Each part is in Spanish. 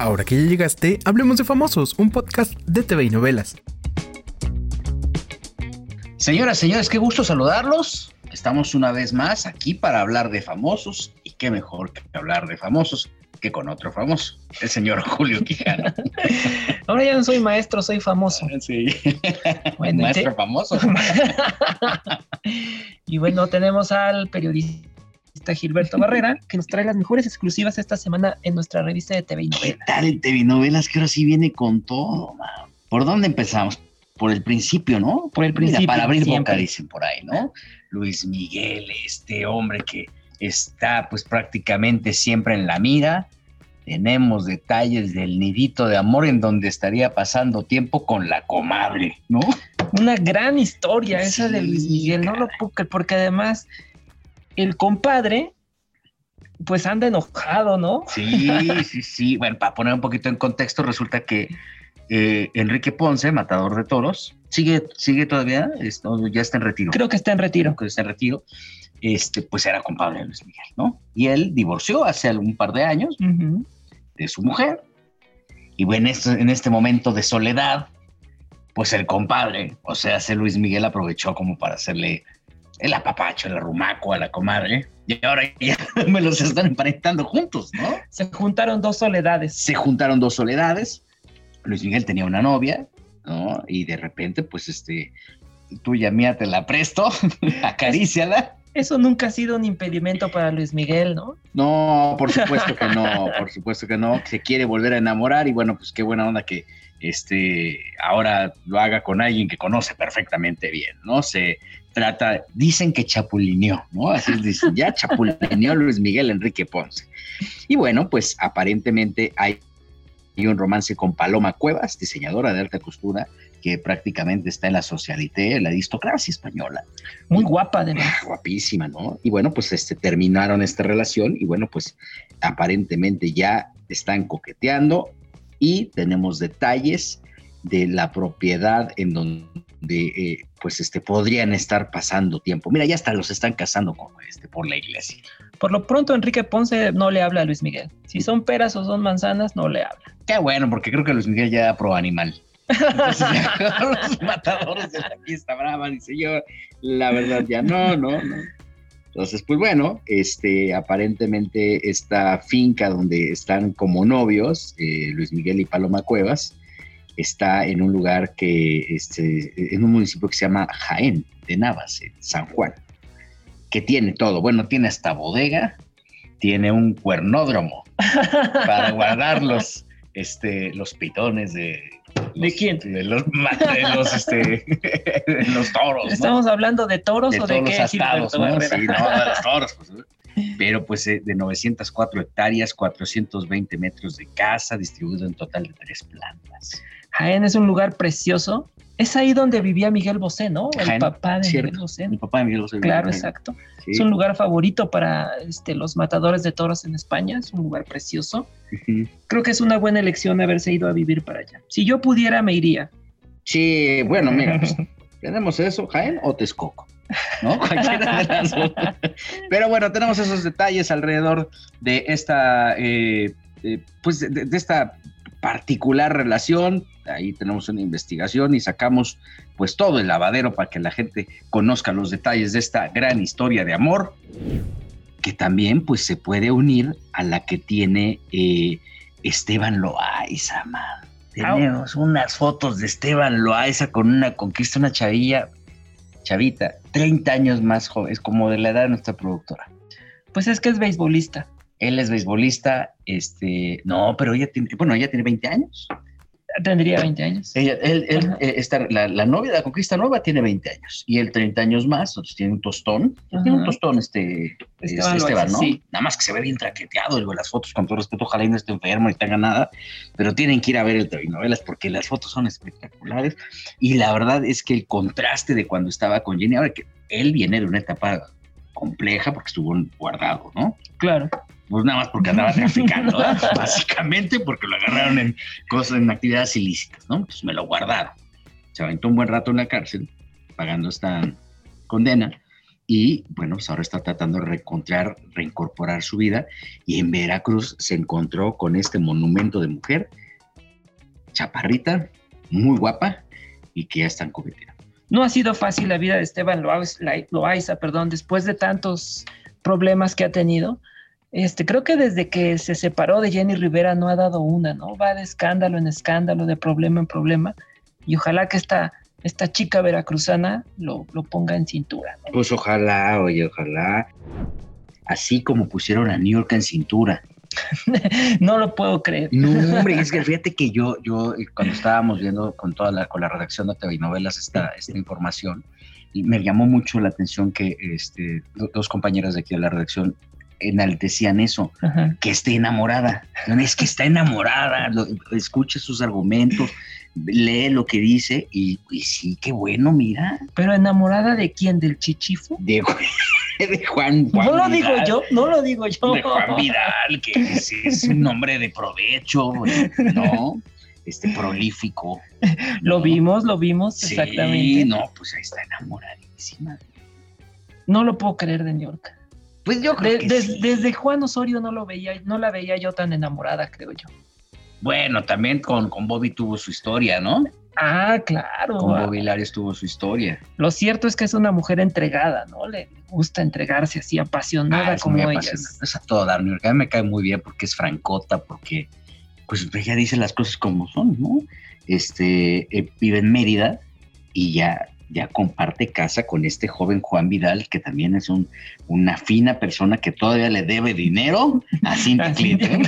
Ahora que ya llegaste, hablemos de Famosos, un podcast de TV y novelas. Señoras, señores, qué gusto saludarlos. Estamos una vez más aquí para hablar de famosos y qué mejor que hablar de famosos que con otro famoso, el señor Julio Quijano. Ahora ya no soy maestro, soy famoso. Sí. Bueno, Maestro te- famoso. y bueno, tenemos al periodista Gilberto Barrera, que nos trae las mejores exclusivas esta semana en nuestra revista de TV y ¿Qué novelas. tal el TV Novelas que ahora sí viene con todo, man? ¿Por dónde empezamos? Por el principio, ¿no? Por el Mira, principio, para abrir siempre. boca, dicen por ahí, ¿no? Luis Miguel, este hombre que está pues prácticamente siempre en la mira. Tenemos detalles del nidito de amor en donde estaría pasando tiempo con la comadre, ¿no? Una gran historia esa de Luis Miguel, no lo puedo porque además el compadre, pues anda enojado, ¿no? Sí, sí, sí. Bueno, para poner un poquito en contexto, resulta que eh, Enrique Ponce, matador de toros, sigue, sigue todavía, Esto ya está en retiro. Creo que está en retiro. que está en retiro, este, pues era compadre de Luis Miguel, ¿no? Y él divorció hace algún par de años de su mujer. Y bueno, esto- en este momento de soledad, pues el compadre, o sea, ese Luis Miguel aprovechó como para hacerle el apapacho, el arrumaco a la comadre. Y ahora ya me los están emparentando juntos, ¿no? Se juntaron dos soledades. se juntaron dos soledades. Luis Miguel tenía una novia, ¿no? Y de repente, pues, este, tuya mía te la presto, acaríciala. Eso nunca ha sido un impedimento para Luis Miguel, ¿no? No, por supuesto que no, por supuesto que no. Se quiere volver a enamorar y bueno, pues qué buena onda que este ahora lo haga con alguien que conoce perfectamente bien, ¿no? Se trata, dicen que chapulineó, ¿no? Así dicen, ya chapulineó Luis Miguel Enrique Ponce. Y bueno, pues aparentemente hay un romance con Paloma Cuevas, diseñadora de alta costura, que prácticamente está en la socialité, en la aristocracia española. Muy guapa, además. Ah, guapísima, ¿no? Y bueno, pues este, terminaron esta relación y bueno, pues aparentemente ya están coqueteando y tenemos detalles de la propiedad en donde eh, pues este podrían estar pasando tiempo. Mira, ya hasta los están casando con este por la iglesia. Por lo pronto, Enrique Ponce no le habla a Luis Miguel. Si son peras o son manzanas, no le habla. Qué bueno, porque creo que Luis Miguel ya pro animal. Entonces, los matadores de la fiesta brava, dice yo, la verdad ya no, no, no. Entonces, pues bueno, este, aparentemente esta finca donde están como novios, eh, Luis Miguel y Paloma Cuevas, está en un lugar que, este, en un municipio que se llama Jaén, de Navas, en San Juan, que tiene todo. Bueno, tiene hasta bodega, tiene un cuernódromo para guardar los, este, los pitones de... ¿De quién? De los, ma- de los, este, de los toros. ¿no? ¿Estamos hablando de toros de o de qué? astados, ¿no? Sí, no, de los toros. pues. Pero pues eh, de 904 hectáreas, 420 metros de casa, distribuido en total de tres plantas. Jaén es un lugar precioso. Es ahí donde vivía Miguel Bosé, ¿no? El Jaén, papá de cierto. Miguel Bosé. Mi papá de Miguel Bosé Claro, exacto. Sí. Es un lugar favorito para este, los matadores de toros en España. Es un lugar precioso. Creo que es una buena elección haberse ido a vivir para allá. Si yo pudiera, me iría. Sí, bueno, mira, pues, tenemos eso, Jaén o Texcoco, ¿no? Cualquiera de las dos. Pero bueno, tenemos esos detalles alrededor de esta, eh, eh, pues de, de esta particular relación. Ahí tenemos una investigación y sacamos pues todo el lavadero para que la gente conozca los detalles de esta gran historia de amor, que también pues se puede unir a la que tiene eh, Esteban Loaiza, man. Tenemos unas fotos de Esteban Loaiza con una conquista, una chavilla, chavita, 30 años más joven, es como de la edad de nuestra productora. Pues es que es beisbolista. Él es beisbolista, este, no, pero ella tiene, bueno, ella tiene 20 años. Tendría 20 años. Ella, él, él, eh, está- la, la novia de la conquista nueva tiene 20 años y él 30 años más, entonces tiene un tostón. Tiene un tostón este Esteban ¿no? sí. Nada más que se ve bien traqueteado, digo, las fotos con todo respeto, ojalá y no esté enfermo ni tenga nada, pero tienen que ir a ver el telenovelas porque las fotos son espectaculares y la verdad es que el contraste de cuando estaba con Jenny, ahora que él viene de una etapa compleja porque estuvo guardado, ¿no? Claro. Pues nada más porque andaba traficando, ¿eh? básicamente porque lo agarraron en cosas, en actividades ilícitas, ¿no? Pues me lo guardaron. Se aventó un buen rato en la cárcel, pagando esta condena, y bueno, pues ahora está tratando de reencontrar, reincorporar su vida y en Veracruz se encontró con este monumento de mujer, chaparrita, muy guapa y que ya están coqueteando. No ha sido fácil la vida de Esteban Loaiza, perdón, después de tantos problemas que ha tenido. Este, creo que desde que se separó de Jenny Rivera no ha dado una, ¿no? Va de escándalo en escándalo, de problema en problema. Y ojalá que esta, esta chica veracruzana lo, lo ponga en cintura. Pues ojalá, oye, ojalá. Así como pusieron a New York en cintura. no lo puedo creer. No, hombre, es que fíjate que yo, yo cuando estábamos viendo con toda la, con la redacción de TV Novelas esta, esta información, y me llamó mucho la atención que este, dos compañeras de aquí de la redacción enaltecían eso, que esté enamorada. Es que está enamorada, escucha sus argumentos, lee lo que dice y, sí, qué bueno, mira. Pero enamorada de quién, del chichifo? De, Juan, No lo digo yo, no lo digo yo. De Juan Vidal, que es, un hombre de provecho, ¿no? Este prolífico. Lo vimos, lo vimos, sí, exactamente. no, pues ahí está enamoradísima. No lo puedo creer de New York. Pues yo creo que Desde Juan Osorio no lo veía, no la veía yo tan enamorada, creo yo. Bueno, también con, con Bobby tuvo su historia, ¿no? Ah, claro. Con Bobby Lares tuvo su historia. Lo cierto es que es una mujer entregada, ¿no? Le gusta entregarse así apasionada ah, como ella. Es a todo dar. A mí me cae muy bien porque es francota, porque pues ella dice las cosas como son, ¿no? Este, eh, vive en Mérida y ya ya comparte casa con este joven Juan Vidal, que también es un, una fina persona que todavía le debe dinero a Cintia Clinton.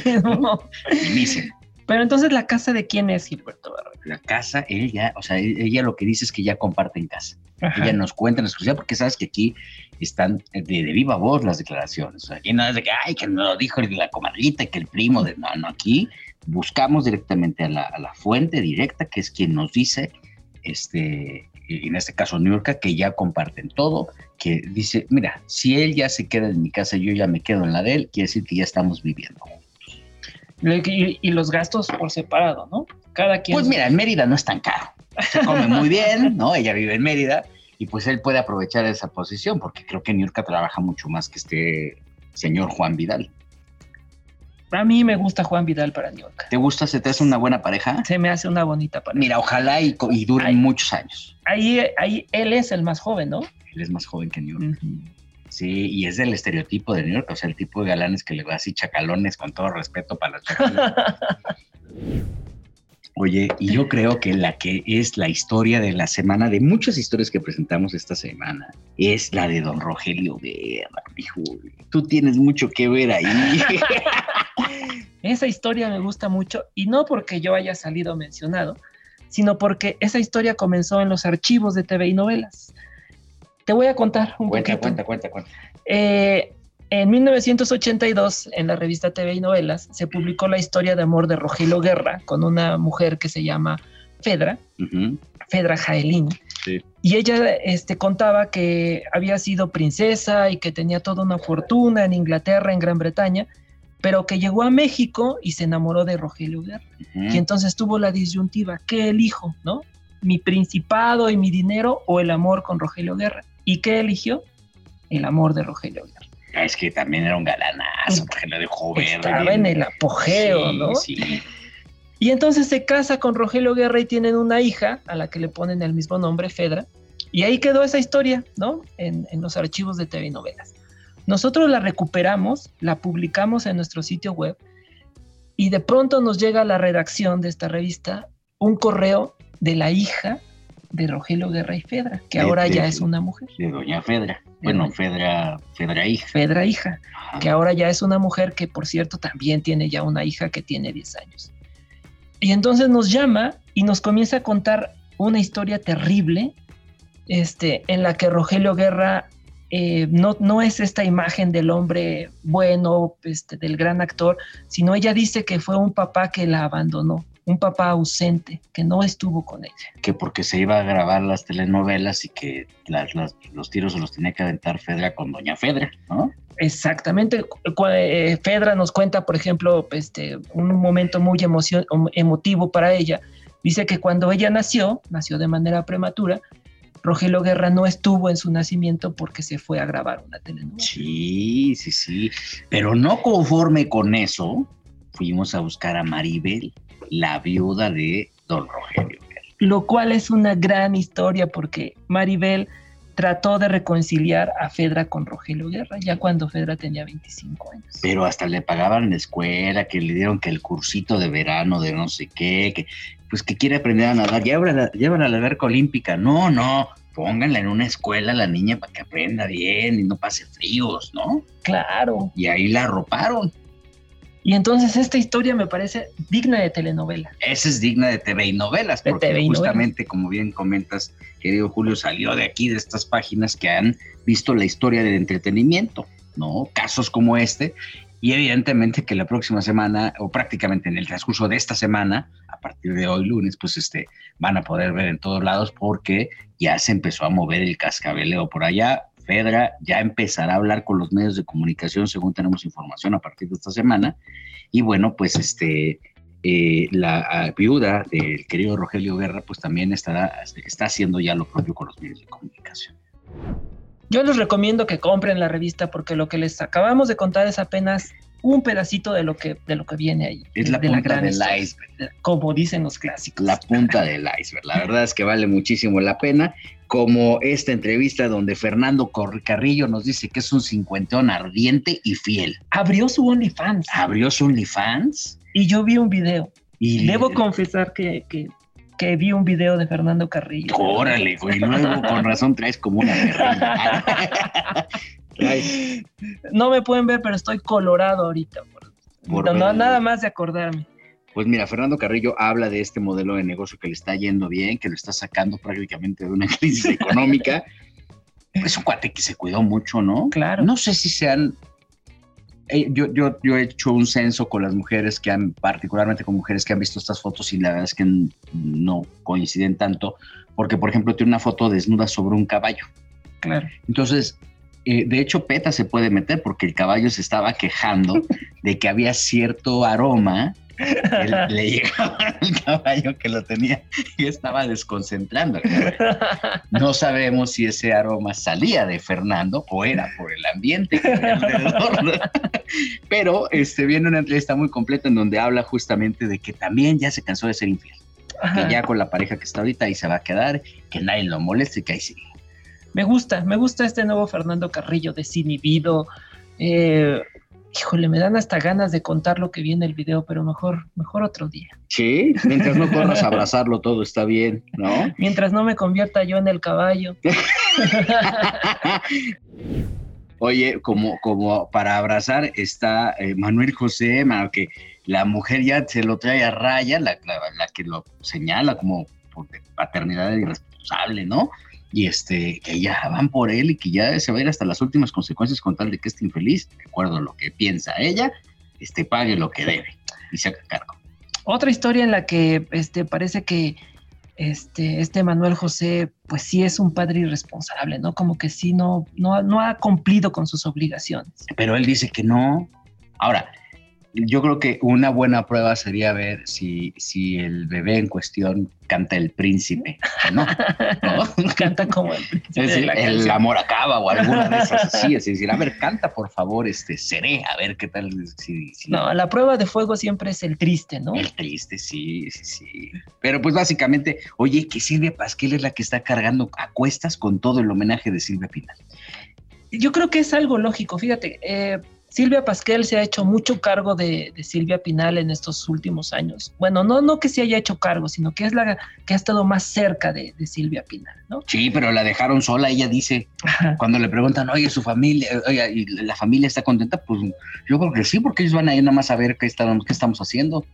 Pero entonces, ¿la casa de quién es Gilberto Barrera? La casa, ella, o sea, ella lo que dice es que ya comparten casa. Ella nos cuenta en exclusiva porque sabes que aquí están de, viva voz las declaraciones. Aquí no es de que, ay, que no lo dijo la comadrita, que el primo de... No, no, aquí buscamos directamente a la, a la fuente directa, que es quien nos dice este, en este caso New York, que ya comparten todo, que dice, mira, si él ya se queda en mi casa, yo ya me quedo en la de él, quiere decir que ya estamos viviendo juntos. Y, los gastos por separado, ¿no? Cada quien. Pues mira, en Mérida no es tan caro. Se come muy bien, ¿no? Ella vive en Mérida y pues él puede aprovechar esa posición porque creo que New York trabaja mucho más que este señor Juan Vidal. A mí me gusta Juan Vidal para New York. ¿Te gusta? ¿Se te hace una buena pareja? Se me hace una bonita pareja. Mira, ojalá y, y duren muchos años. Ahí, ahí él es el más joven, ¿no? Él es más joven que New York. Sí, y es del estereotipo de New York, o sea, el tipo de galanes que le va así chacalones, con todo respeto para los chacalones. Oye, y yo creo que la que es la historia de la semana, de muchas historias que presentamos esta semana, es la de don Rogelio Guerra. Hijo, tú tienes mucho que ver ahí. esa historia me gusta mucho, y no porque yo haya salido mencionado, sino porque esa historia comenzó en los archivos de TV y novelas. Te voy a contar un cuenta, poquito. Cuenta, cuenta, cuenta. Eh, en 1982, en la revista TV y Novelas, se publicó la historia de amor de Rogelio Guerra con una mujer que se llama Fedra, Fedra Jaelín. Y ella este, contaba que había sido princesa y que tenía toda una fortuna en Inglaterra, en Gran Bretaña, pero que llegó a México y se enamoró de Rogelio Guerra. Y entonces tuvo la disyuntiva, ¿qué elijo? ¿No? ¿Mi principado y mi dinero o el amor con Rogelio Guerra? ¿Y qué eligió? El amor de Rogelio Guerra. Es que también era un galanazo, porque lo dejó ver. Estaba en el apogeo, ¿no? Sí. Y entonces se casa con Rogelio Guerra y tienen una hija a la que le ponen el mismo nombre, Fedra. Y ahí quedó esa historia, ¿no? En, en los archivos de TV Novelas. Nosotros la recuperamos, la publicamos en nuestro sitio web y de pronto nos llega a la redacción de esta revista un correo de la hija de Rogelio Guerra y Fedra, que ahora ya es una mujer. De doña Fedra. Bueno, Fedra, Fedra hija. Fedra hija, que ahora ya es una mujer que, por cierto, también tiene ya una hija que tiene 10 años. Y entonces nos llama y nos comienza a contar una historia terrible este, en la que Rogelio Guerra eh, no, no es esta imagen del hombre bueno, este, del gran actor, sino ella dice que fue un papá que la abandonó, un papá ausente, que no estuvo con ella. Que porque se iba a grabar las telenovelas y que los tiros se los tenía que aventar Fedra con doña Fedra, ¿no? Exactamente. Eh, Fedra nos cuenta, por ejemplo, este, un momento muy emotivo para ella. Dice que cuando ella nació, nació de manera prematura, Rogelio Guerra no estuvo en su nacimiento porque se fue a grabar una telenovela. Sí, sí, sí. Pero no conforme con eso, fuimos a buscar a Maribel, la viuda de don Rogelio Guerra. Lo cual es una gran historia porque Maribel trató de reconciliar a Fedra con Rogelio Guerra, ya cuando Fedra tenía 25 años. Pero hasta le pagaban la escuela, que le dieron que el cursito de verano de no sé qué, que pues que quiere aprender a nadar, llévala, llévala a la alberca olímpica. No, no, pónganla en una escuela la niña para que aprenda bien y no pase fríos, ¿no? Claro. Y ahí la arroparon. Y entonces esta historia me parece digna de telenovela. Esa es digna de TV y novelas, porque justamente, como bien comentas, querido Julio, salió de aquí, de estas páginas que han visto la historia del entretenimiento, ¿no? Casos como este. Y evidentemente que la próxima semana, o prácticamente en el transcurso de esta semana, a partir de hoy lunes, pues este, van a poder ver en todos lados porque ya se empezó a mover el cascabeleo por allá. Fedra ya empezará a hablar con los medios de comunicación según tenemos información a partir de esta semana. Y bueno, pues este, eh, la viuda del querido Rogelio Guerra, pues también estará, está haciendo ya lo propio con los medios de comunicación. Yo les recomiendo que compren la revista porque lo que les acabamos de contar es apenas un pedacito de lo que, de lo que viene ahí. Es la punta del iceberg. Como dicen los clásicos. La punta del iceberg. La verdad es que vale muchísimo la pena. Como esta entrevista donde Fernando Carrillo nos dice que es un cincuentón ardiente y fiel. Abrió su OnlyFans. Abrió su OnlyFans. Y yo vi un video. Y debo confesar que, que, que, vi un video de Fernando Carrillo. Órale, güey, luego con razón traes como una no me pueden ver, pero estoy colorado ahorita. nada más de acordarme. Pues mira, Fernando Carrillo habla de este modelo de negocio que le está yendo bien, que lo está sacando prácticamente de una crisis económica. Es un cuate que se cuidó mucho, ¿no? Claro. No sé si sean. Eh, yo, yo, yo he hecho un censo con las mujeres que han, particularmente con mujeres que han visto estas fotos y la verdad es que no coinciden tanto, porque por ejemplo tiene una foto desnuda sobre un caballo. Claro. Entonces, eh, de hecho, PETA se puede meter porque el caballo se estaba quejando de que había cierto aroma que le llegaba al caballo que lo tenía y estaba desconcentrando. No sabemos si ese aroma salía de Fernando o era por el ambiente que alrededor. Pero este, viene una entrevista muy completa en donde habla justamente de que también ya se cansó de ser infiel. Que ya con la pareja que está ahorita ahí se va a quedar, que nadie lo moleste y que ahí sigue me gusta, me gusta este nuevo Fernando Carrillo desinhibido. Eh, híjole, me dan hasta ganas de contar lo que viene el video, pero mejor, mejor otro día. Sí, mientras no puedas abrazarlo, todo está bien, ¿no? Mientras no me convierta yo en el caballo. Oye, como, como para abrazar está eh, Manuel José, que la mujer ya se lo trae a raya, la, la que lo señala como paternidad irresponsable, ¿no? y este, que ya van por él y que ya se va a ir hasta las últimas consecuencias con tal de que este infeliz, de acuerdo a lo que piensa ella, este, pague lo que debe y se haga cargo. Otra historia en la que este, parece que este, este Manuel José, pues sí es un padre irresponsable, ¿no? Como que sí no, no, no ha cumplido con sus obligaciones. Pero él dice que no. Ahora, yo creo que una buena prueba sería ver si, si el bebé en cuestión canta el príncipe, ¿no? canta como el príncipe. el amor acaba o alguna de esas. Sí, es decir, a ver, canta por favor, este, seré, a ver qué tal. No, la prueba de fuego siempre es el triste, ¿no? El triste, sí, sí, sí. Pero pues básicamente, oye, que Silvia Pasquel es la que está cargando a cuestas con todo el homenaje de Silvia Pinal. Yo creo que es algo lógico, fíjate. Eh, Silvia Pasquel se ha hecho mucho cargo de, Silvia Pinal en estos últimos años. Bueno, no, no que se haya hecho cargo, sino que es la que ha estado más cerca de, Silvia Pinal, ¿no? Sí, pero la dejaron sola, ella dice, cuando le preguntan, oye, su familia, oye, ¿y la familia está contenta? Pues yo creo que sí, porque ellos van a ir nada más a ver qué, qué estamos haciendo.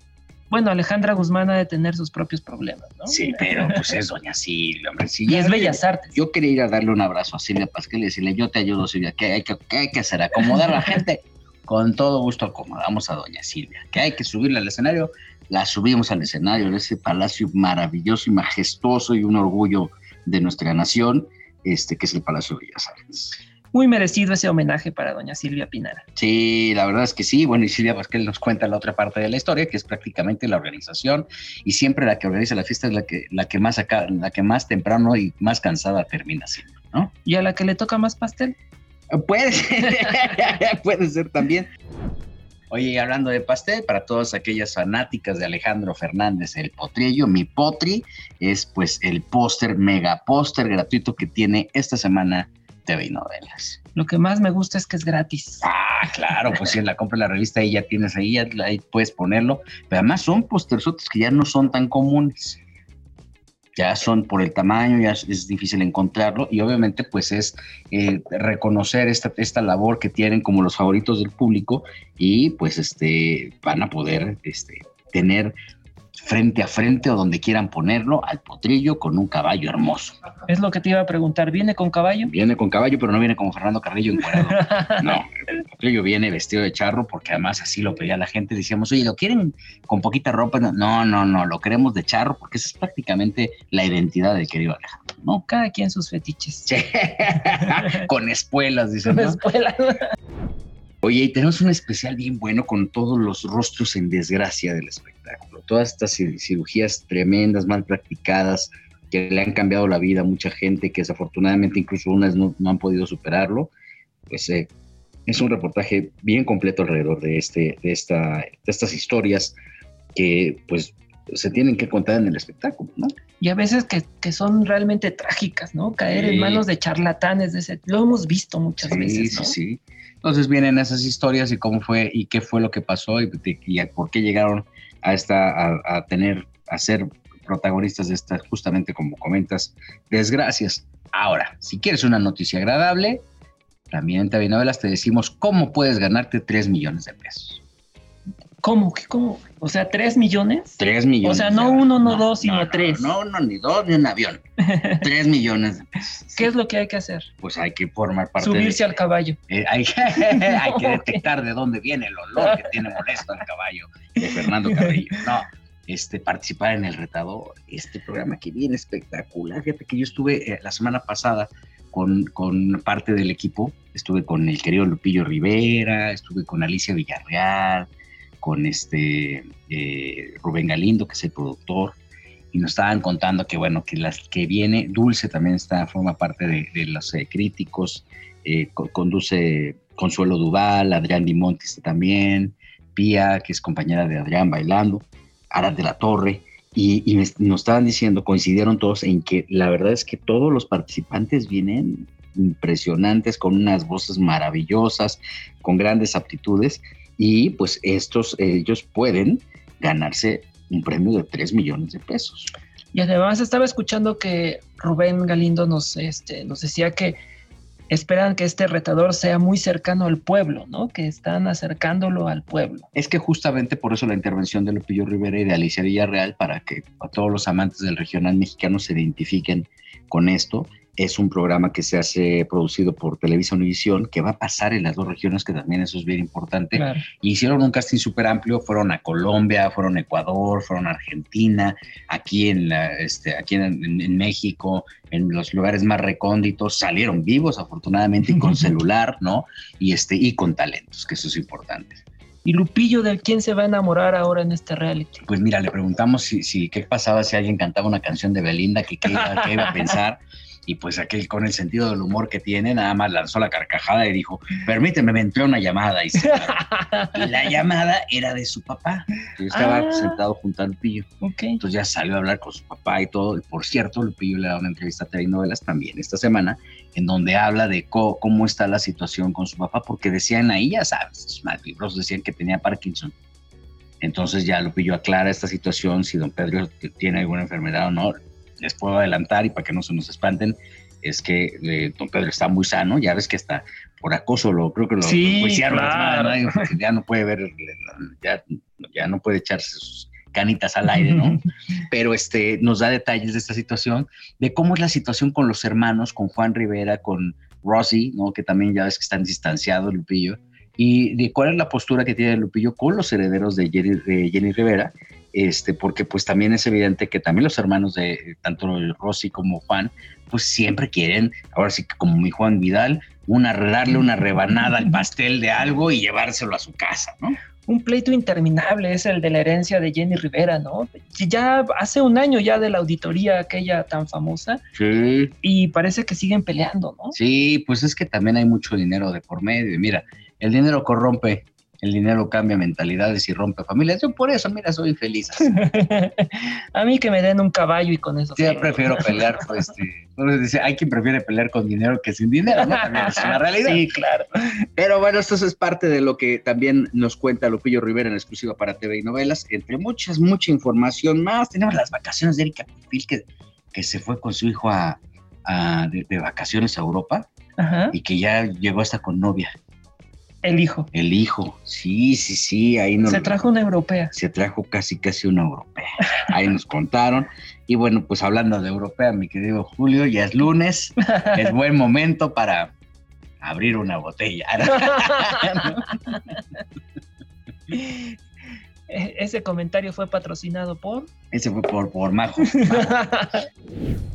Bueno, Alejandra Guzmán ha de tener sus propios problemas, ¿no? Sí, pero pues es doña Silvia, hombre. y es Bellas Artes. Yo quería ir a darle un abrazo a Silvia Pasquel y decirle, yo te ayudo, Silvia, ¿qué hay que, hay que hacer? Acomodar a la gente. Con todo gusto acomodamos a doña Silvia. Que hay que subirla al escenario, la subimos al escenario de ese palacio maravilloso y majestuoso y un orgullo de nuestra nación, este que es el Palacio de Bellas Artes. Muy merecido ese homenaje para doña Silvia Pinara. Sí, la verdad es que sí. Bueno, y Silvia Pasquel nos cuenta la otra parte de la historia, que es prácticamente la organización, y siempre la que organiza la fiesta es la que, la que más acá, la que más temprano y más cansada termina siendo, ¿no? ¿Y a la que le toca más pastel? Puede ser, puede ser también. Oye, hablando de pastel, para todas aquellas fanáticas de Alejandro Fernández, el potrillo, mi potri, es pues el póster, mega póster gratuito que tiene esta semana TV y novelas. Lo que más me gusta es que es gratis. Ah, claro, pues si en la compra de la revista ahí ya tienes ahí, ahí puedes ponerlo. Pero además son posterzotes que ya no son tan comunes ya son por el tamaño, ya es, difícil encontrarlo y obviamente pues es eh, reconocer esta, esta labor que tienen como los favoritos del público y pues este van a poder este, tener frente a frente o donde quieran ponerlo al potrillo con un caballo hermoso. Es lo que te iba a preguntar, ¿viene con caballo? Viene con caballo, pero no viene como Fernando Carrillo encuadrado. no, el potrillo viene vestido de charro porque además así lo pedía la gente. Decíamos, oye, ¿lo quieren con poquita ropa? No, no, no, lo queremos de charro porque esa es prácticamente la identidad del querido Alejandro, ¿no? Cada quien sus fetiches. con espuelas, dicen. Con espuelas. Oye, y tenemos un especial bien bueno con todos los rostros en desgracia del espectáculo. Todas estas cirugías tremendas, mal practicadas, que le han cambiado la vida a mucha gente, que desafortunadamente incluso unas no, han podido superarlo. Pues eh, es un reportaje bien completo alrededor de, este, de, esta, de estas historias que pues se tienen que contar en el espectáculo, ¿no? Y a veces que, que son realmente trágicas, ¿no? Caer en manos de charlatanes, de ese, lo hemos visto muchas veces, ¿no? Sí, sí, entonces vienen esas historias y cómo fue y qué fue lo que pasó y, por qué llegaron a esta a, tener a ser protagonistas de estas justamente como comentas desgracias. Ahora, si quieres una noticia agradable, también en TV Novelas te decimos cómo puedes ganarte 3 millones de pesos. ¿Cómo? ¿Qué, ¿Cómo? O sea, ¿tres millones? Tres millones. O sea, no uno, no, dos, sino tres. No, no, ni dos, ni un avión. tres millones de pesos. ¿Qué es lo que hay que hacer? Pues hay que formar parte Subirse al caballo. Eh, hay, hay, que detectar de dónde viene el olor que tiene molesto al caballo de Fernando Carrillo. No, este, participar en el retador. Este programa que viene espectacular. Fíjate que yo estuve eh, la semana pasada con, con, parte del equipo. Estuve con el querido Lupillo Rivera, estuve con Alicia Villarreal, con este eh, Rubén Galindo, que es el productor, y nos estaban contando que bueno, que las que viene, Dulce también está, forma parte de, los eh, críticos, eh, conduce Consuelo Duval, Adrián Dimontis también, Pía, que es compañera de Adrián bailando, Arad de la Torre, y, y, nos estaban diciendo, coincidieron todos en que la verdad es que todos los participantes vienen impresionantes, con unas voces maravillosas, con grandes aptitudes, y pues estos, ellos pueden ganarse un premio de 3 millones de pesos. Y además estaba escuchando que Rubén Galindo nos, este, nos decía que esperan que este retador sea muy cercano al pueblo, ¿no? Que están acercándolo al pueblo. Es que justamente por eso la intervención de Lupillo Rivera y de Alicia Villarreal, para que a todos los amantes del regional mexicano se identifiquen con esto es un programa que se hace producido por Televisa Univisión, que va a pasar en las dos regiones, que también eso es bien importante. hicieron un casting súper amplio, fueron a Colombia, fueron a Ecuador, fueron a Argentina, aquí en, la, este, aquí en, México, en los lugares más recónditos, salieron vivos afortunadamente y con celular, ¿no? Y, este, y con talentos, que eso es importante. ¿Y Lupillo de quién se va a enamorar ahora en este reality? Pues mira, le preguntamos si, si qué pasaba si alguien cantaba una canción de Belinda, que qué iba a pensar. y pues aquel con el sentido del humor que tiene, nada más lanzó la carcajada y dijo, permíteme, me entró una llamada. Y, la llamada era de su papá. Yo estaba ah. sentado junto a Lupillo. Entonces ya salió a hablar con su papá y todo. Por cierto, Lupillo le da una entrevista a TV Novelas también esta semana, en donde habla de cómo, está la situación con su papá, porque decían ahí, ya sabes, libros decían que tenía Parkinson. Entonces ya Lupillo aclara esta situación, si don Pedro tiene alguna enfermedad o no les puedo adelantar y para que no se nos espanten, es que eh, don Pedro está muy sano, ya ves que está por acoso, lo creo que lo, sí, ya no puede ver, ya, ya no puede echarse sus canitas al aire, ¿no? Pero este nos da detalles de esta situación, de cómo es la situación con los hermanos, con Juan Rivera, con Rosy, ¿no? Que también ya ves que están distanciados, Lupillo, y de cuál es la postura que tiene Lupillo con los herederos de Jenny, de Jenny Rivera este, porque pues también es evidente que también los hermanos de tanto Rosy como Juan, pues siempre quieren, ahora sí que como mi Juan Vidal, una, darle una rebanada al pastel de algo y llevárselo a su casa, ¿no? Un pleito interminable es el de la herencia de Jenny Rivera, ¿no? Ya hace un año ya de la auditoría aquella tan famosa. Sí. Y parece que siguen peleando, ¿no? Sí, pues es que también hay mucho dinero de por medio. Mira, el dinero corrompe, el dinero cambia mentalidades y rompe familias. Yo por eso, mira, soy feliz. a mí que me den un caballo y con eso. Sí, yo prefiero pelear, pues, este, dice, hay quien prefiere pelear con dinero que sin dinero, ¿no? También es una realidad. Sí, claro. Pero bueno, esto es parte de lo que también nos cuenta Lupillo Rivera en exclusiva para TV y novelas, entre muchas, mucha información más. Tenemos las vacaciones de Erika Pupil, que, que se fue con su hijo a, de, vacaciones a Europa y que ya llegó hasta con novia. El hijo. El hijo, sí, sí, sí, ahí nos... Se trajo una europea. Se trajo casi, casi una europea. Ahí nos contaron. Y bueno, pues hablando de europea, mi querido Julio, ya es lunes, es buen momento para abrir una botella. E-, ese comentario fue patrocinado por... Ese fue por, por Majo.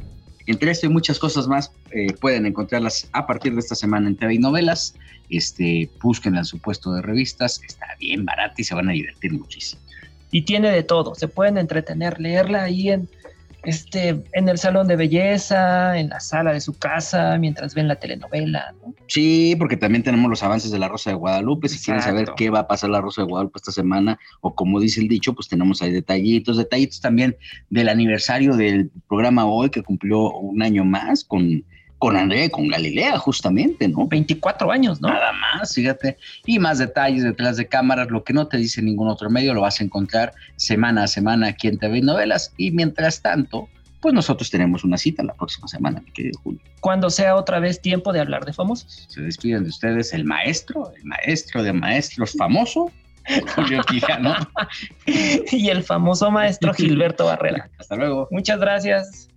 Entre esto y muchas cosas más eh, pueden encontrarlas a partir de esta semana en TV y novelas. Este, busquen en su puesto de revistas, está bien barata y se van a divertir muchísimo. Y tiene de todo, se pueden entretener, leerla ahí en, este, en el salón de belleza, en la sala de su casa, mientras ven la telenovela. ¿no? Sí, porque también tenemos los avances de la Rosa de Guadalupe. Si quieren saber qué va a pasar la Rosa de Guadalupe esta semana, o como dice el dicho, pues tenemos ahí detallitos, detallitos también del aniversario del programa hoy que cumplió un año más con con André, con Galilea, justamente, ¿no? 24 años, ¿no? Nada más, fíjate. Y más detalles detrás de cámaras, lo que no te dice ningún otro medio, lo vas a encontrar semana a semana aquí en TV Novelas. Y mientras tanto, pues nosotros tenemos una cita la próxima semana, mi querido Julio. Cuando sea otra vez tiempo de hablar de famosos. Se despiden de ustedes el maestro, el maestro de maestros famoso, Julio Quijano. y el famoso maestro Gilberto Barrera. Hasta luego. Muchas gracias.